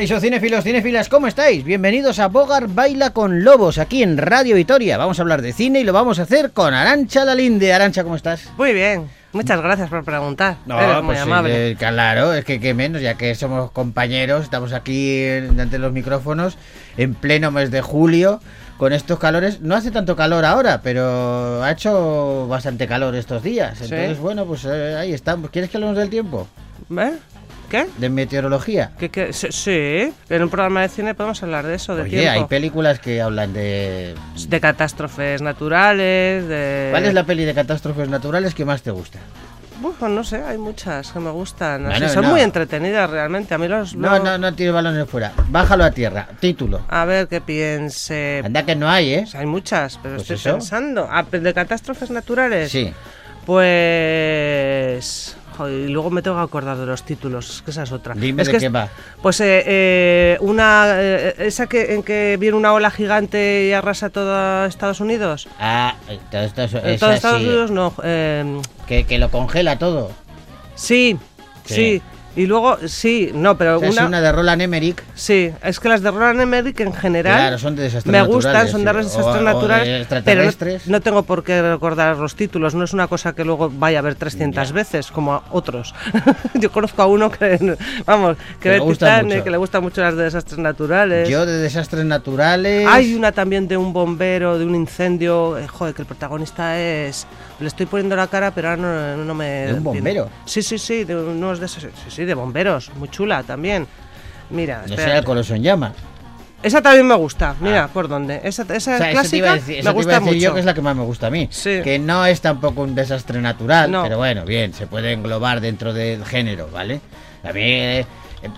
Caixo cinéfilos, cinéfilas, ¿cómo estáis? Bienvenidos a Bogar Baila con Lobos, aquí en Radio Vitoria. Vamos a hablar de cine y lo vamos a hacer con Arancha Lalinde. Arancha, ¿cómo estás? Muy bien, muchas gracias por preguntar. No, Eres muy pues amable. eh, claro, es que qué menos, ya que somos compañeros, estamos aquí en- ante los micrófonos en pleno mes de julio con estos calores. No hace tanto calor ahora, pero ha hecho bastante calor estos días. Sí. Entonces, bueno, pues eh, ahí estamos. ¿Quieres que hablemos del tiempo? ¿Eh? ¿Qué? De meteorología. ¿Qué, qué? Sí, sí, en un programa de cine podemos hablar de eso, de Oye, hay tiempo. películas que hablan de... De catástrofes naturales, de... ¿Cuál es la peli de catástrofes naturales que más te gusta? Uf, no sé, hay muchas que me gustan. son no. muy entretenidas realmente. A mí los... No, no, no tires balones fuera. Bájalo a tierra. Título. A ver, qué piense... Anda que no hay, ¿eh? Pues hay muchas, pero Pues estoy eso. pensando. Ah, ¿De catástrofes naturales? Sí. Pues... joder, y luego me tengo que acordar de los títulos, es que esa es otra. Dime es de que qué es- va. Pues eh, eh, una eh, esa que en que viene una ola gigante y arrasa todo Estados Unidos. Ah, eh, todo Eh, todo así, Estados Unidos no. que, que lo congela todo. sí, Sí. sí, Y luego sí, no, pero O sea, una, Es una de Roland Emmerich. sí, es que las de Roland Emmerich en general Claro, son de desastres me gustan, naturales, son de desastres o- o de naturales, pero no, no tengo por qué recordar los títulos, no es una cosa que luego vaya a ver 300 Ya. veces como a otros. Yo conozco a uno que vamos, que, Que ve Titanic, que le gustan mucho las de desastres naturales. Yo de desastres naturales. Hay una también de un bombero, de un incendio. eh, joder, que el protagonista es. Le estoy poniendo la cara, pero ahora no, no me. ¿De un bombero? Sí, sí, sí, de unos de esos. Sí, sí, de bomberos. Muy chula también. Mira, No sea el Coloso en llama. esa también me gusta. Mira, Ah. por dónde. Esa, esa O sea, clásica decir, me gusta decir mucho. yo que es la que más me gusta a mí. Sí. Que no es tampoco un desastre natural, No. pero bueno, bien, se puede englobar dentro del género, ¿vale? A mí, eh,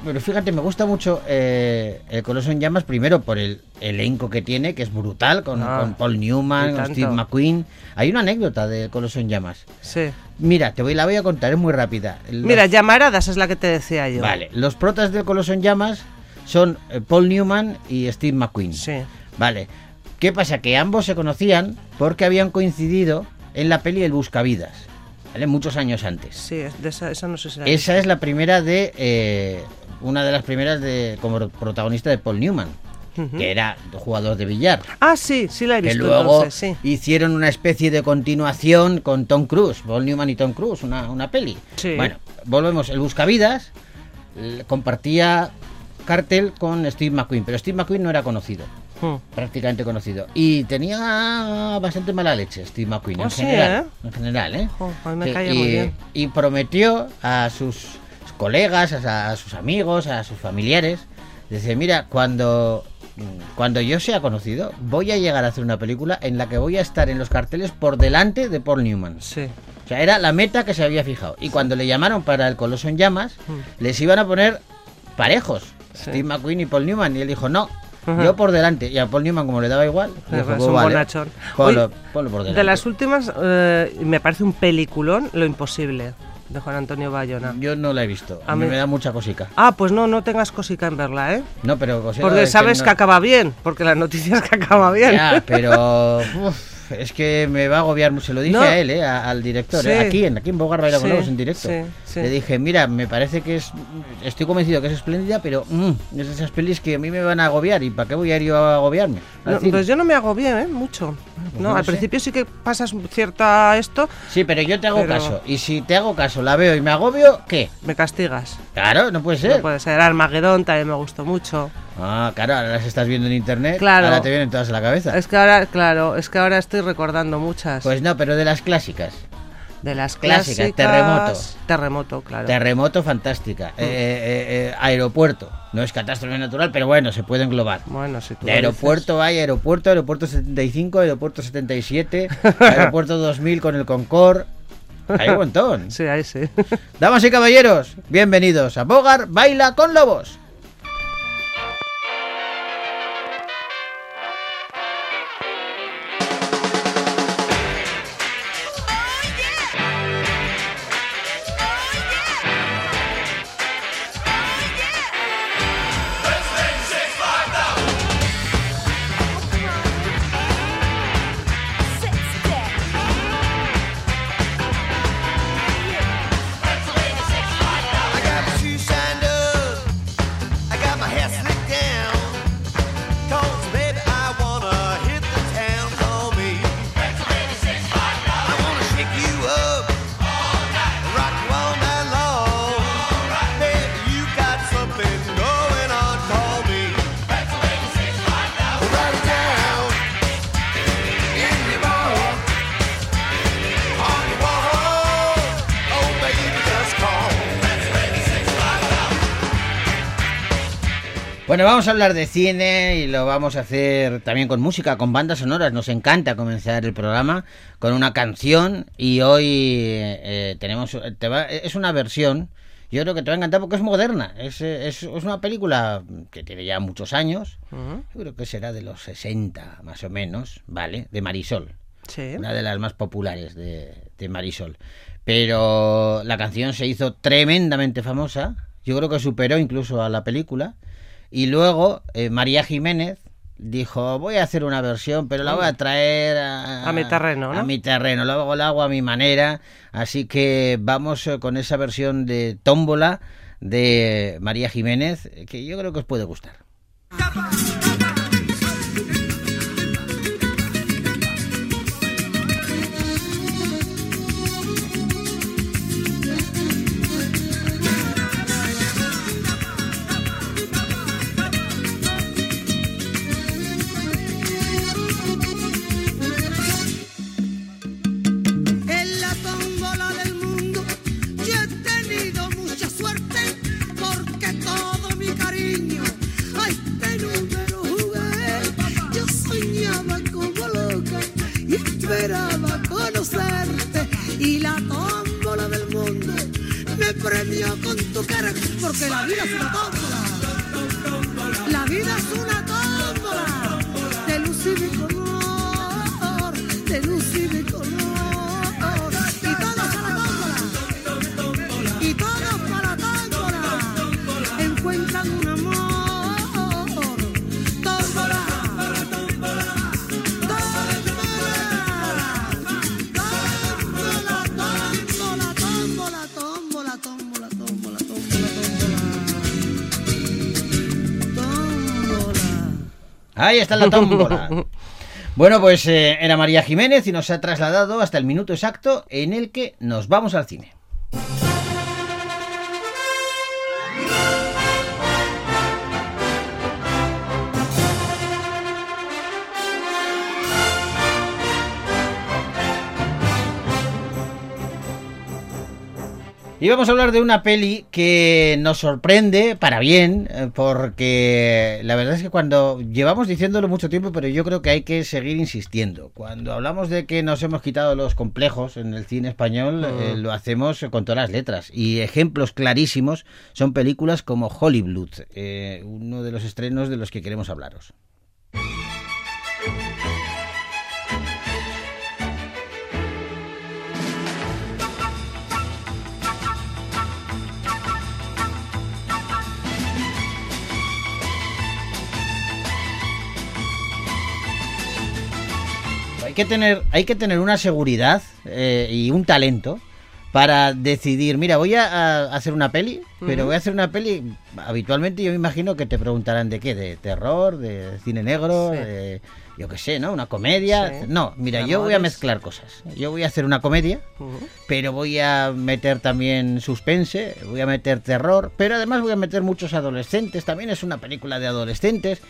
pero fíjate, me gusta mucho eh, el Coloso en llamas, primero por el elenco que tiene, que es brutal, con, Ah, con Paul Newman, con. Steve McQueen. Hay una anécdota de Coloso en llamas. Sí. Mira, te voy, la voy a contar, es muy rápida. Los- Mira, llamaradas es la que te decía yo. Vale, los protas del Coloso en llamas son eh, Paul Newman y Steve McQueen. Sí. Vale. ¿Qué pasa? Que ambos se conocían porque habían coincidido en la peli El Buscavidas. ¿Vale? Muchos años antes. Sí, de esa, esa no sé si Esa es la primera de. eh, una de las primeras de como protagonista de Paul Newman. Que era jugador de billar. Ah, sí, sí la he Que visto luego entonces, sí. hicieron una especie de continuación con Tom Cruise, Paul Newman y Tom Cruise, una, una peli. Sí. Bueno, volvemos. El Buscavidas compartía cartel con Steve McQueen, pero Steve McQueen no era conocido Hmm. prácticamente conocido. Y tenía bastante mala leche Steve McQueen, Ah, en sí, general. ¿eh? En general, ¿eh? Mí me y, muy bien. y prometió a sus colegas, a, a sus amigos, a sus familiares, dice, mira, cuando, cuando yo sea conocido, voy a llegar a hacer una película en la que voy a estar en los carteles por delante de Paul Newman. Sí. O sea, era la meta que se había fijado. Y cuando le llamaron para el Coloso en Llamas, Mm. les iban a poner parejos. Sí. Steve McQueen y Paul Newman. Y él dijo, no, Ajá. yo por delante. Y a Paul Newman, como le daba igual, dijo, es "Pues un vale, bonachón. ponlo, ponlo por delante. De las últimas, eh, me parece un peliculón, Lo Imposible, de Juan Antonio Bayona. Yo no la he visto. A mí me da mucha cosica. Ah, pues no, no tengas cosica en verla, ¿eh? No, pero Porque es sabes no- que acaba bien, porque la noticia es que acaba bien. Ya, pero uf, es que me va a agobiar mucho. Se lo dije No. a él, eh, a- al director, Sí. eh, aquí, en, aquí en Bogar Baila con Sí, Lobos, en directo. sí. Le dije, mira, me parece que es. Estoy convencido que es espléndida, pero mm, es de esas pelis que a mí me van a agobiar. ¿Y para qué voy a ir yo a agobiarme? No, pues yo no me hago bien, ¿eh? Mucho. Pues No, no al sé. principio sí que pasas cierta esto, Sí, pero yo te hago Pero- caso. Y si te hago caso, la veo y me agobio, ¿qué? me castigas. Claro, no puede ser. No puede ser. Armagedón también me gustó mucho. Ah, claro, ahora las estás viendo en internet. Claro. Ahora te vienen todas a la cabeza. Es que ahora, claro, es que ahora estoy recordando muchas. Pues no, pero de las clásicas. de las clásicas, clásicas. Terremoto. Terremoto, claro. Terremoto, fantástica. Eh, eh, eh, aeropuerto. No es catástrofe natural, pero bueno, se puede englobar. bueno, si tú De aeropuerto hay aeropuerto, aeropuerto 75, aeropuerto 77, aeropuerto 2000 con el Concorde. Hay un montón. Sí, ahí sí. Damas y caballeros, bienvenidos a Bogar Baila con Lobos. Bueno, vamos a hablar de cine y lo vamos a hacer también con música, con bandas sonoras. Nos encanta comenzar el programa con una canción y hoy eh, tenemos te va- es una versión. Yo creo que te va a encantar porque es moderna. Es, eh, es, es una película que tiene ya muchos años. Yo creo que será de los 60 más o menos, ¿vale? De Marisol Sí. una de las más populares de, de Marisol. Pero la canción se hizo tremendamente famosa, yo creo que superó incluso a la película. Y luego eh, María Jiménez dijo, voy a hacer una versión, pero la voy a traer a, A mi terreno, ¿no? A mi terreno, luego la hago a mi manera. Así que vamos eh, con esa versión de Tómbola de María Jiménez, que yo creo que os puede gustar. En la tómbola del mundo me premió con tu cara porque la vida es una tómbola. La vida es una Ahí está la tómbola. Bueno, pues eh, era María Jiménez y nos ha trasladado hasta el minuto exacto en el que nos vamos al cine. Y vamos a hablar de una peli que nos sorprende para bien, eh, porque la verdad es que cuando llevamos diciéndolo mucho tiempo, pero yo creo que hay que seguir insistiendo. Cuando hablamos de que nos hemos quitado los complejos en el cine español, eh, lo hacemos con todas las letras. Y ejemplos clarísimos son películas como Hollywood, eh, uno de los estrenos de los que queremos hablaros. Hay que tener, hay que tener una seguridad eh, y un talento para decidir, mira, voy a, a hacer una peli, pero voy a hacer una peli, habitualmente yo me imagino que te preguntarán de qué, de terror, de cine negro, Sí. de, yo qué sé, ¿no? Una comedia. Sí. No, mira, yo voy a mezclar cosas. Yo voy a hacer una comedia, pero voy a meter también suspense, voy a meter terror, pero además voy a meter muchos adolescentes, también es una película de adolescentes.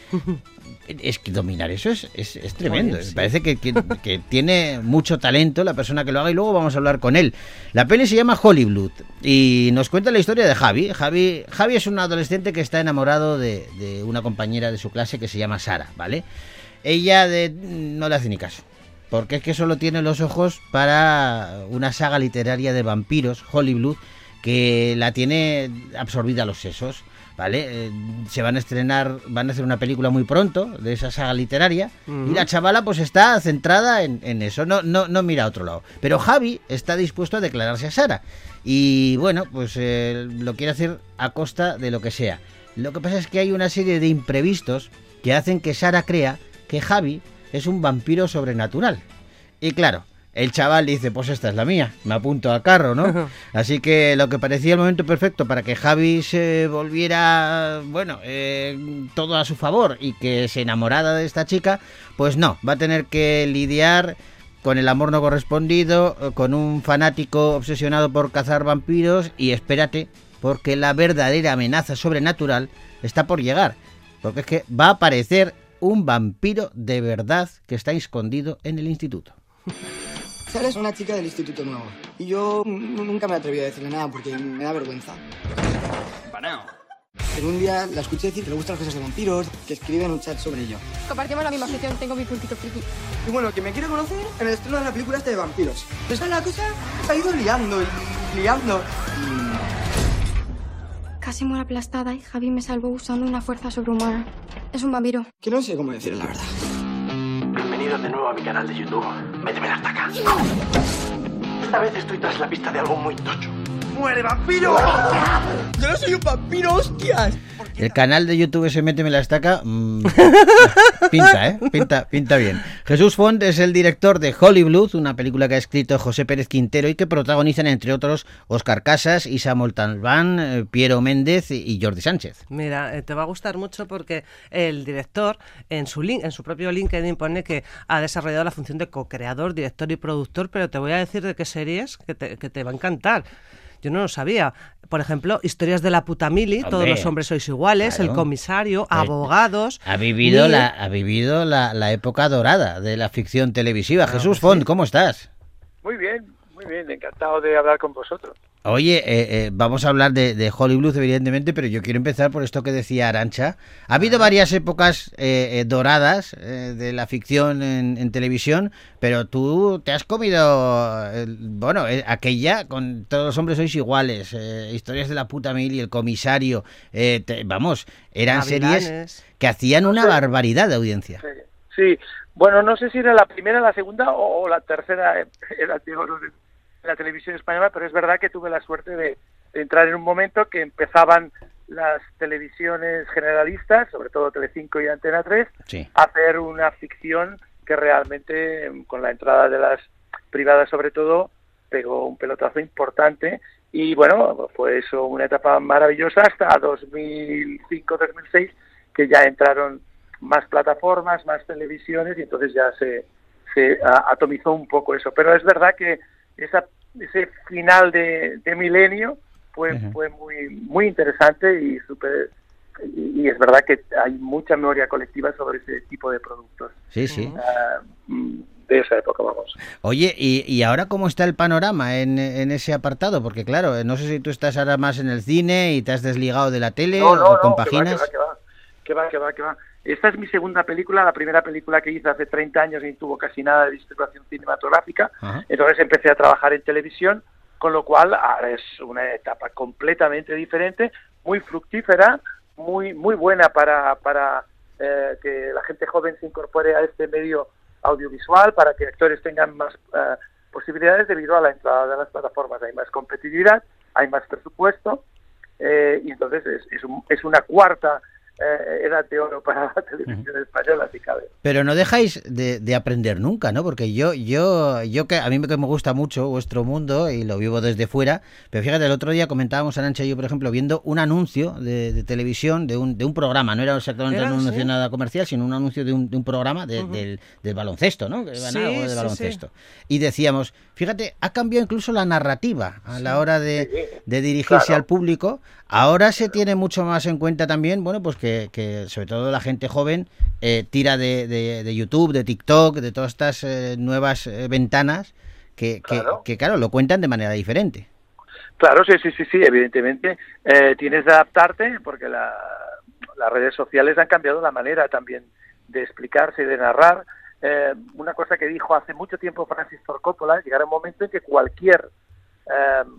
Es que dominar eso es, es, es tremendo. Oye, sí. Me parece que, que- que tiene mucho talento la persona que lo haga y luego vamos a hablar con él. La peli se llama Hollywood y nos cuenta la historia de Javi. Javi, Javi es un adolescente que está enamorado de, de una compañera de su clase que se llama Sara, ¿vale? Ella de, no le hace ni caso. Porque es que solo tiene los ojos para una saga literaria de vampiros, Hollywood, que la tiene absorbida a los sesos. ¿Vale? Eh, se van a estrenar, van a hacer una película muy pronto de esa saga literaria y la chavala pues está centrada en, en eso, no, no, no mira a otro lado. Pero Javi está dispuesto a declararse a Sara y bueno, pues eh, lo quiere hacer a costa de lo que sea. Lo que pasa es que hay una serie de imprevistos que hacen que Sara crea que Javi es un vampiro sobrenatural. Y claro, el chaval dice, pues esta es la mía, me apunto al carro, ¿no? Así que lo que parecía el momento perfecto para que Javi se volviera, bueno, eh, todo a su favor y que se enamorara de esta chica, pues no, va a tener que lidiar con el amor no correspondido, eh, con un fanático obsesionado por cazar vampiros y espérate, porque la verdadera amenaza sobrenatural está por llegar, porque es que va a aparecer un vampiro de verdad que está escondido en el instituto. Sara es una chica del instituto nuevo. Y yo nunca me atreví a decirle nada porque me da vergüenza. Pero un día la escuché decir que le gustan las cosas de vampiros, que escribe en un chat sobre ello. Compartimos la misma afición, tengo mi puntito friki. Y bueno, que me quiere conocer en el estreno de la película este de vampiros. Entonces la cosa se ha ido liando y liando. Casi muero aplastada y Javi me salvó usando una fuerza sobrehumana. Es un vampiro. Que no sé cómo decir la verdad. Bienvenidos de nuevo a mi canal de YouTube. Méteme la estaca. Esta vez estoy tras la pista de algo muy tocho. ¡Muere, vampiro! ¡Yo no soy un vampiro, hostias! El canal de YouTube ese Méteme la estaca mm, pinta, ¿eh? Pinta, pinta bien. Jesús Font es el director de Hollywood, una película que ha escrito José Pérez Quintero y que protagonizan, entre otros, Oscar Casas, Isa Moltalbán, eh, Piero Méndez y Jordi Sánchez. Mira, eh, te va a gustar mucho porque el director en su link, en su propio LinkedIn pone que ha desarrollado la función de co-creador, director y productor, pero te voy a decir de qué series que te, que te va a encantar. Yo no lo sabía. Por ejemplo, Historias de la puta mili, Todos los hombres sois iguales, claro. El comisario, Eh, Abogados. Ha vivido, Mil- la, ha vivido la, la época dorada de la ficción televisiva. Jesús Font, ¿cómo estás? Muy bien, muy bien, encantado de hablar con vosotros. Oye, eh, eh, vamos a hablar de, de Hollywood, evidentemente, pero yo quiero empezar por esto que decía Arancha. Ha habido varias épocas eh, eh, doradas eh, de la ficción en, en televisión, pero tú te has comido, bueno, eh, aquella con todos los hombres sois iguales, eh, historias de la puta mil y el comisario, eh, te- vamos, eran series que hacían una barbaridad de audiencia. Sí, sí. bueno, no sé si era la primera, la segunda o, o la tercera era de oro de la televisión española, pero es verdad que tuve la suerte de, de entrar en un momento que empezaban las televisiones generalistas, sobre todo Telecinco y Antena 3, Sí. a hacer una ficción que realmente, con la entrada de las privadas sobre todo, pegó un pelotazo importante y bueno, fue eso una etapa maravillosa hasta 2005-2006 que ya entraron más plataformas, más televisiones y entonces ya se, se atomizó un poco eso. Pero es verdad que esa, ese final de, de milenio fue, fue muy, muy interesante y súper y, y es verdad que hay mucha memoria colectiva sobre ese tipo de productos Sí, sí. ah, mm, de esa época, vamos. Oye, ¿y, y ahora cómo está el panorama en, en ese apartado? Porque claro, eh, no sé si tú estás ahora más en el cine y te has desligado de la tele o compaginas. Que va, que va, que va, que va, que va. Esta es mi segunda película, la primera película que hice hace 30 años y tuvo casi nada de distribución cinematográfica. Ajá. Entonces empecé a trabajar en televisión, con lo cual ahora es una etapa completamente diferente, muy fructífera, muy muy buena para, para eh, que la gente joven se incorpore a este medio audiovisual, para que actores tengan más eh, posibilidades debido a la entrada de las plataformas. Hay más competitividad, hay más presupuesto eh, y entonces es, es, un- es una cuarta eh, edad de oro para la televisión española, si cabe. Pero no dejáis de, de aprender nunca, ¿no? Porque yo, yo, yo que a mí me, que me gusta mucho vuestro mundo y lo vivo desde fuera, pero fíjate, el otro día comentábamos Arancha y yo, por ejemplo, viendo un anuncio de, de televisión de un, de un programa, no era exactamente Era, un anuncio sí. nada comercial, sino un anuncio de un, de un programa de- del, del baloncesto, ¿no? Que iban Sí, algo de sí, baloncesto. Y decíamos, fíjate, ha cambiado incluso la narrativa a la hora de, de dirigirse claro. al público. Ahora se tiene mucho más en cuenta también, bueno, pues que, que sobre todo la gente joven eh, tira de, de- de YouTube, de TikTok, de todas estas eh, nuevas eh, ventanas que, Claro. que, claro, lo cuentan de manera diferente. Claro, sí, sí, sí, sí, evidentemente eh, tienes de adaptarte porque la- las redes sociales han cambiado la manera también de explicarse y de narrar. Eh, una cosa que dijo hace mucho tiempo Francis Ford Coppola, llegará un momento en que cualquier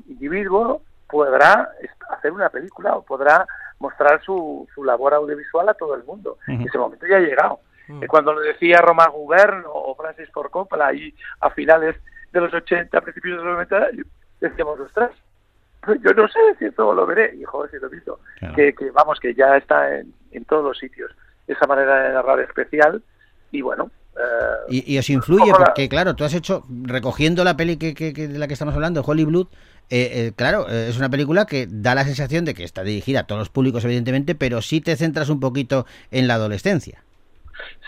individuo podrá hacer una película o podrá mostrar su, su labor audiovisual a todo el mundo. Ese momento ya ha llegado. Eh, Cuando lo decía Roma Gubern o Francis Ford Coppola ahí a finales de los 80, principios de los 90, decíamos, ostras, yo no sé si esto lo veré, y joder, si lo he visto, Claro. que, que vamos, que ya está en, en todos los sitios, esa manera de narrar especial, y bueno, eh, Y, y os influye, porque claro, tú has hecho, recogiendo la peli que, que- que- de la que estamos hablando, Hollywood, eh, eh, claro, eh, es una película que da la sensación de que está dirigida a todos los públicos, evidentemente, pero sí te centras un poquito en la adolescencia.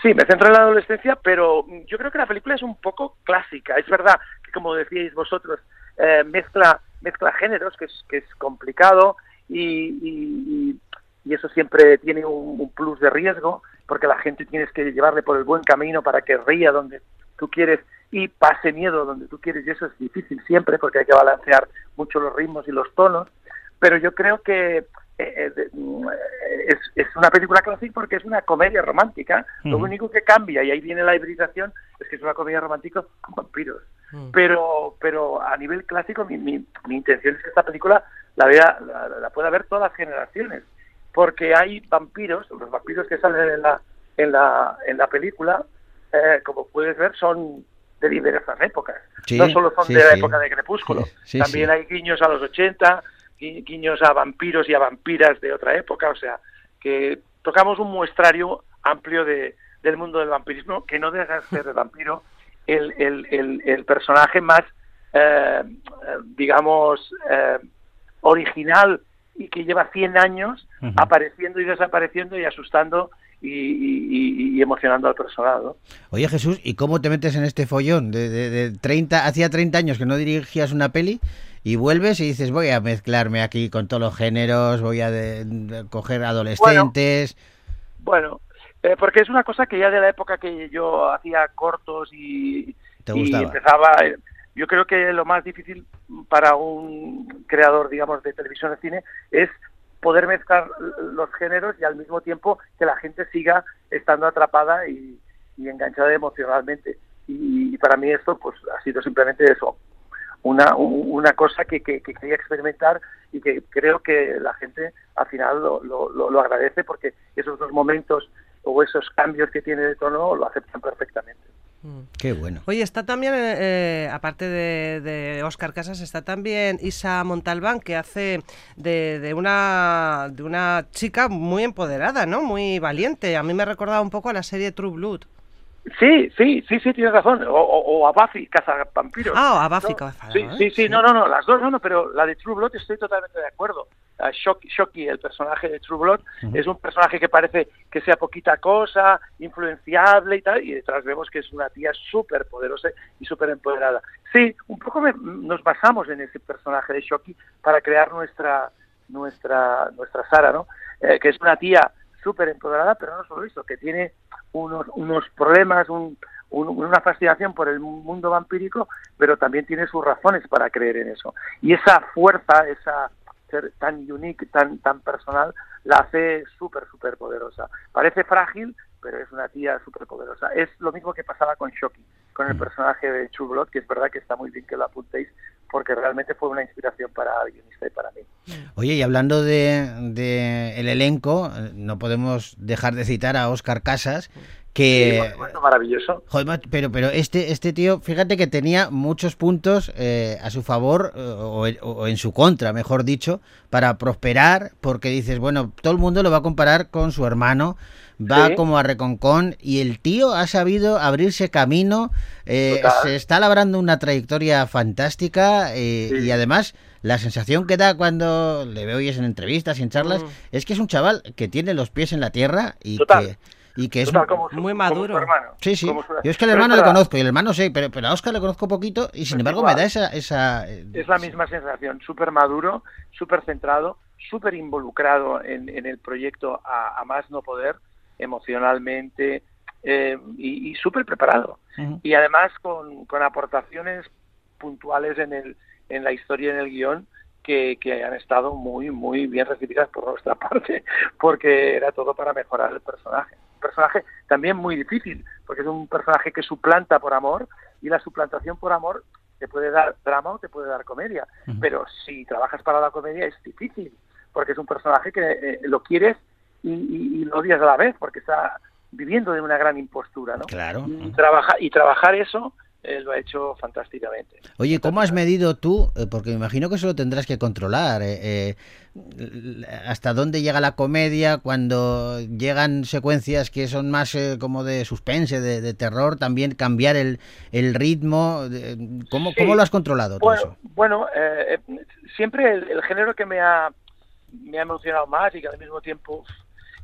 Sí, me centro en la adolescencia, pero yo creo que la película es un poco clásica. Es verdad que, como decíais vosotros, eh, mezcla, mezcla géneros, que es, que es complicado y, y- y- eso siempre tiene un, un plus de riesgo, porque la gente tienes que llevarle por el buen camino para que ría donde tú quieres y pase miedo donde tú quieres, y eso es difícil siempre, porque hay que balancear mucho los ritmos y los tonos. Pero yo creo que, eh, eh, mm, es, es una película clásica porque es una comedia romántica. Lo único que cambia, y ahí viene la hibridación, es que es una comedia romántica con vampiros. Mm. Pero pero a nivel clásico, mi, mi, mi intención es que esta película la, vea, la, la pueda ver todas las generaciones. Porque hay vampiros, los vampiros que salen en la, en la, en la película, eh, como puedes ver, son de diversas épocas. Sí, no solo son sí, de la sí. época de Crepúsculo, también hay guiños a los 80, gui- guiños a vampiros y a vampiras de otra época, o sea, que tocamos un muestrario amplio de, del mundo del vampirismo, que no deja de ser el vampiro el, el, el, el personaje más, eh, eh, digamos, eh, original y que lleva 100 años apareciendo y desapareciendo y asustando y, y- y- emocionando al personal, ¿no? Oye Jesús, ¿y cómo te metes en este follón? De, de, de 30, hacía 30 años que no dirigías una peli y vuelves y dices voy a mezclarme aquí con todos los géneros, voy a de- coger adolescentes. Bueno, eh, porque es una cosa que ya de la época que yo hacía cortos y, ¿Te y empezaba, eh, yo creo que lo más difícil para un creador, digamos, de televisión de cine es poder mezclar los géneros y al mismo tiempo que la gente siga estando atrapada y, y enganchada emocionalmente. Y, para mí esto pues ha sido simplemente eso, una, un- una cosa que, que- que quería experimentar y que creo que la gente al final lo- lo- lo agradece porque esos dos momentos o esos cambios que tiene de tono lo aceptan perfectamente. Qué bueno. Oye, está también, eh, eh, aparte de, de Oscar Casas, está también Isa Montalbán, que hace de, de una, de una chica muy empoderada, ¿no? Muy valiente. A mí me recordaba un poco a la serie True Blood. Sí, sí, sí, sí, tienes razón. O, o- o a Buffy, Cazavampiros. Ah, a Buffy, No, Cazavampiros, sí, sí, sí. no, no, no, las dos, no, no, pero la de True Blood estoy totalmente de acuerdo. Shock- Shocky, el personaje de True Blood, es un personaje que parece que sea poquita cosa, influenciable y tal, y detrás vemos que es una tía súper poderosa y súper empoderada. Sí, un poco me- nos basamos en ese personaje de Shocky para crear nuestra nuestra nuestra Sara, ¿no? Eh, que es una tía súper empoderada, pero no solo eso, que tiene unos, unos problemas, un- un- una fascinación por el mundo vampírico, pero también tiene sus razones para creer en eso. Y esa fuerza, esa ser tan unique, tan, tan personal, la hace súper, súper poderosa. Parece frágil, pero es una tía súper poderosa. Es lo mismo que pasaba con Shocky, con el personaje de Blood, que es verdad que está muy bien que lo apuntéis, porque realmente fue una inspiración para el guionista y para mí. Oye, y hablando de, de el elenco, eh, no podemos dejar de citar a Oscar Casas, que... Sí, supuesto, maravilloso. Joder, pero, pero este, este tío, fíjate que tenía muchos puntos eh, a su favor eh, o, en- o en su contra, mejor dicho, para prosperar, porque dices, bueno, todo el mundo lo va a comparar con su hermano, va Sí. como a Reconcón y el tío ha sabido abrirse camino, eh, se está labrando una trayectoria fantástica eh, Sí. y además la sensación que da cuando le veo y es en entrevistas y en charlas Mm. es que es un chaval que tiene los pies en la tierra y Total. que y que es Total, como su- muy como su maduro. hermano, Sí, sí. como su- Yo es que al hermano le conozco y el hermano sé, pero, pero a Oscar le conozco poquito y sin Pues embargo igual. me da esa... esa eh, Es la misma sensación, súper maduro, súper centrado, súper involucrado en, en el proyecto a, a más no poder, emocionalmente, eh, y, y súper preparado. Y además con, con aportaciones puntuales en, el, en la historia y en el guion que, que han estado muy, muy bien recibidas por nuestra parte, porque era todo para mejorar el personaje. Personaje también muy difícil, porque es un personaje que suplanta por amor, y la suplantación por amor te puede dar drama o te puede dar comedia. Pero si trabajas para la comedia es difícil, porque es un personaje que eh, lo quieres y, y- y lo odias a la vez, porque está viviendo de una gran impostura, ¿no? Claro. Y, trabaja, y trabajar eso eh, lo ha hecho fantásticamente. Oye, ¿cómo has medido tú? Eh, Porque me imagino que eso lo tendrás que controlar. eh, eh, ¿Hasta dónde llega la comedia? Cuando llegan secuencias que son más eh, como de suspense, de, de terror, también cambiar el, el ritmo. ¿Cómo, Sí. ¿Cómo lo has controlado todo Bueno, eso? bueno siempre el, el género que me ha, me ha emocionado más y que al mismo tiempo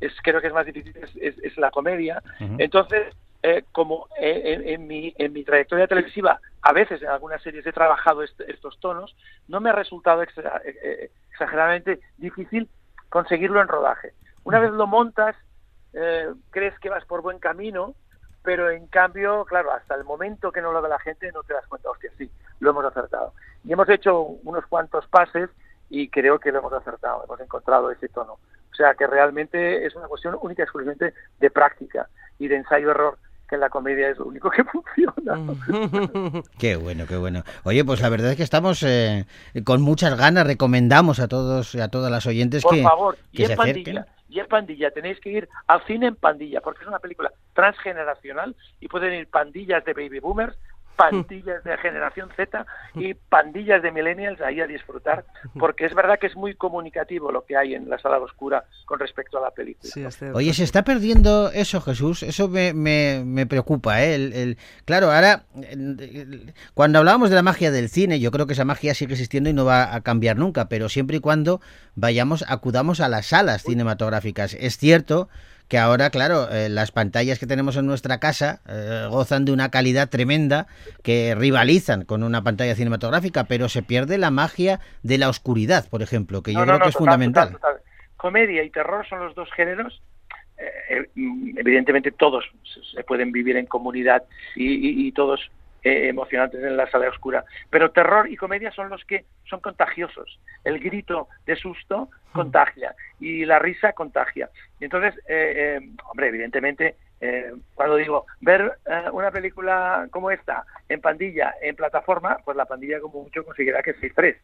es creo que es más difícil es, es- es la comedia. Entonces, eh, como eh, en, en mi, en mi trayectoria televisiva, a veces en algunas series he trabajado est- estos tonos, no me ha resultado extra- eh, eh, exageradamente difícil conseguirlo en rodaje. Una vez lo montas, eh, crees que vas por buen camino, pero en cambio, claro, hasta el momento que no lo ve la gente no te das cuenta, hostia, sí, lo hemos acertado. Y hemos hecho unos cuantos pases y creo que lo hemos acertado, hemos encontrado ese tono. O sea que realmente es una cuestión única y exclusivamente de práctica y de ensayo-error que en la comedia es lo único que funciona. Qué bueno, qué bueno. Oye, pues la verdad es que estamos eh, con muchas ganas, recomendamos a todos a todas las oyentes Por que, favor, que y se acerquen. pandilla, y en pandilla, tenéis que ir al cine en pandilla, porque es una película transgeneracional y pueden ir pandillas de baby boomers, pandillas de generación Z y pandillas de millennials ahí a disfrutar, porque es verdad que es muy comunicativo lo que hay en la sala oscura con respecto a la película. Sí. Oye, se está perdiendo eso, Jesús. Eso me, me, me preocupa, ¿eh? El, el- claro, ahora, el- cuando hablábamos de la magia del cine, yo creo que esa magia sigue existiendo y no va a cambiar nunca, pero siempre y cuando vayamos, acudamos a las salas cinematográficas. Es cierto que ahora, claro, eh, las pantallas que tenemos en nuestra casa eh, gozan de una calidad tremenda que rivalizan con una pantalla cinematográfica, pero se pierde la magia de la oscuridad, por ejemplo, que yo No, creo no, no, que es total, fundamental. total, total. Comedia y terror son los dos géneros. eh, evidentemente todos se- se pueden vivir en comunidad y, y- y todos eh, emocionantes en la sala oscura. Pero terror y comedia son los que son contagiosos. El grito de susto contagia y la risa contagia. Y entonces, eh, eh, hombre, evidentemente, eh, cuando digo ver eh, una película como esta en pandilla, en plataforma, pues la pandilla como mucho conseguirá que 6-3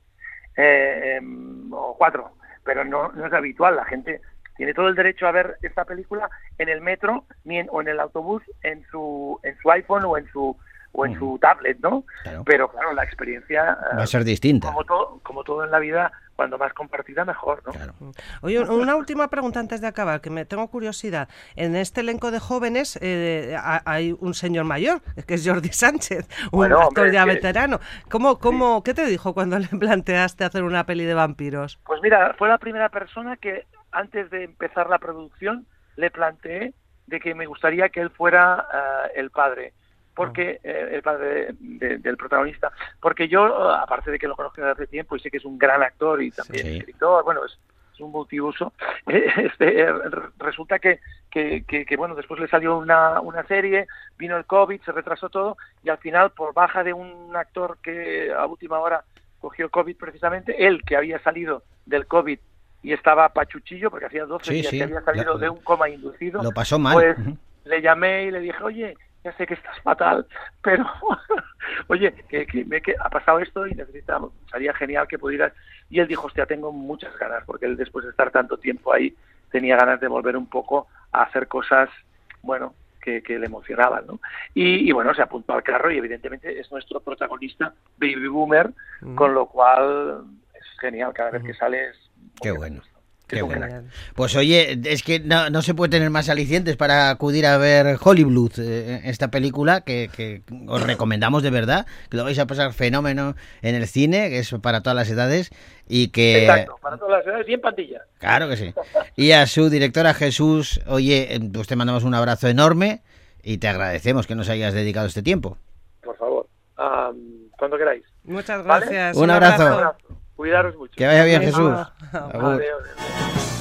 eh, em, o 4, pero no, no es habitual. La gente tiene todo el derecho a ver esta película en el metro ni en, o en el autobús en su, en su iPhone o en su o en su tablet, ¿no? Claro. Pero claro, la experiencia eh, Va a ser distinta. como todo, como todo en la vida, cuando más compartida mejor, ¿no? Claro. Oye, una última pregunta antes de acabar, que me tengo curiosidad. En este elenco de jóvenes eh, ha- hay un señor mayor, que es Jordi Sánchez, un Bueno, actor hombre, ya que- veterano. ¿Cómo, cómo, ¿Qué te dijo cuando le planteaste hacer una peli de vampiros? Pues mira, fue la primera persona que antes de empezar la producción le planteé de que me gustaría que él fuera eh, el padre, porque eh, el padre de- del protagonista, porque yo, eh, aparte de que lo conozco desde hace tiempo y sé que es un gran actor y también Sí. escritor, bueno, es, es un multiuso, este, eh, re- resulta que, que, que- que, bueno, después le salió una, una serie, vino el COVID, se retrasó todo y al final, por baja de un actor que a última hora cogió COVID precisamente, él que había salido del COVID y estaba pachuchillo porque hacía 12 Sí, días sí, que había salido la- de un coma inducido. Lo pasó mal. Pues le llamé y le dije, oye, ya sé que estás fatal, pero oye, que, que me que ha pasado esto y necesitamos, sería genial que pudieras. Y él dijo, hostia, tengo muchas ganas, porque él después de estar tanto tiempo ahí tenía ganas de volver un poco a hacer cosas, bueno, que, que le emocionaban, ¿no? Y, y, bueno, se apuntó al carro y evidentemente es nuestro protagonista, Baby Boomer, con lo cual es genial, cada vez que sales. Qué bueno. Qué bueno. Pues oye, es que no, no se puede tener más alicientes para acudir a ver Hollywood, eh, esta película que, que os recomendamos de verdad, que lo vais a pasar fenómeno en el cine, que es para todas las edades y que... Exacto, para todas las edades y en pantilla. Claro que sí. Y a su directora Jesús, oye, eh, pues te mandamos un abrazo enorme y te agradecemos que nos hayas dedicado este tiempo. Por favor, am, cuando queráis. Muchas ¿Vale? gracias. Un abrazo. Un abrazo. Cuidaros mucho. Que vaya bien. Jesús. Adiós. Agur. Adiós, adiós.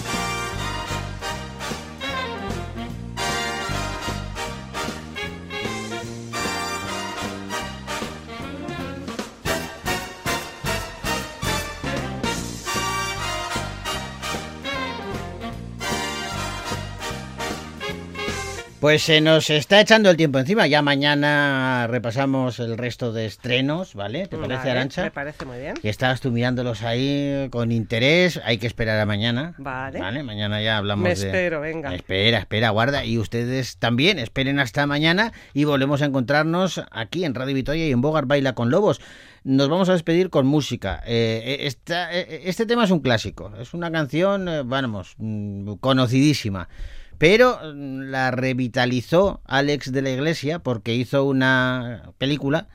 Pues se nos está echando el tiempo encima. Ya mañana repasamos el resto de estrenos, ¿vale? ¿Te parece, Vale, Arancha? Me parece muy bien. Que estabas tú mirándolos ahí con interés. Hay que esperar a mañana. Vale. Mañana ya hablamos Me de... espero, venga. Espera, espera, guarda. Y ustedes también esperen hasta mañana y volvemos a encontrarnos aquí en Radio Vitoria y en Bogart Baila con Lobos. Nos vamos a despedir con música. Eh, esta- eh, este tema es un clásico. Es una canción, eh, vamos, mm, conocidísima. Pero mm, la revitalizó Alex de la Iglesia porque hizo una película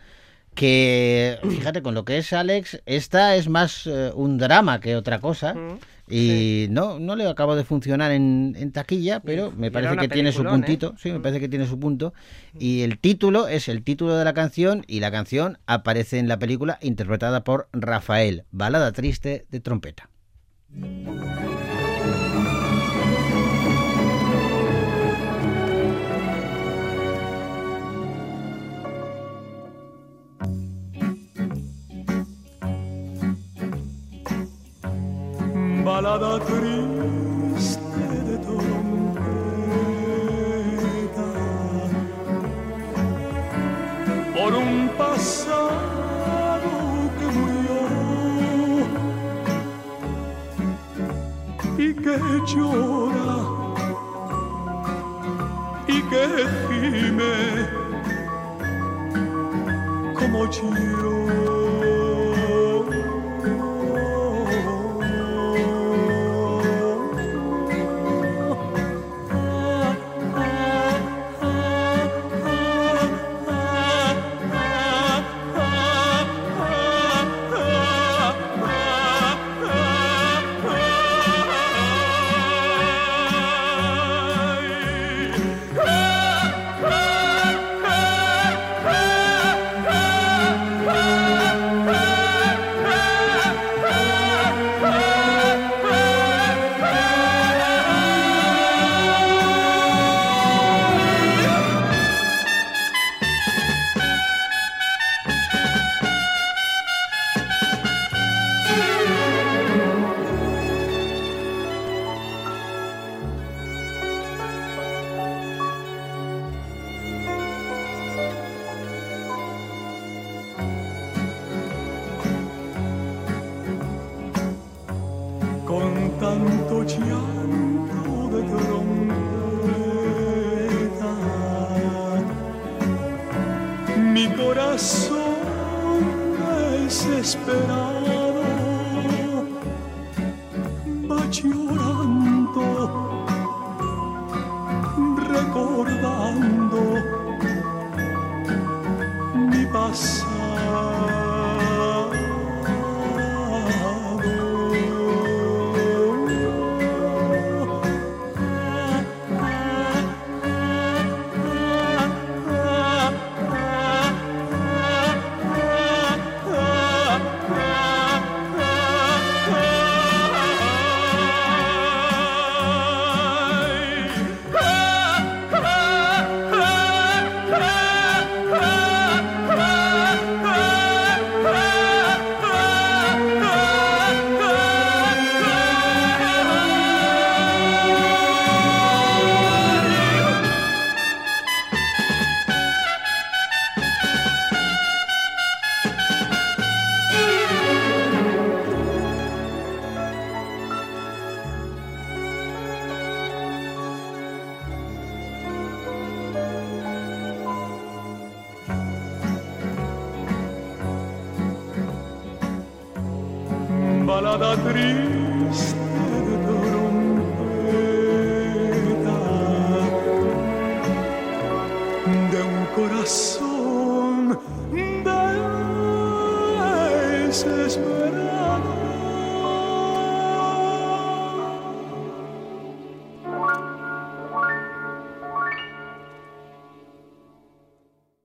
que, fíjate, con lo que es Alex, esta es más eh, un drama que otra cosa. Mm, Y no, no le acabo de funcionar en, en taquilla, pero me parece que tiene su ¿eh? puntito. Sí, me parece que tiene su punto. Y el título es el título de la canción y la canción aparece en la película interpretada por Rafael, balada triste de trompeta. Balada triste de trompeta por un pasado que murió y que llora y que gime como yo.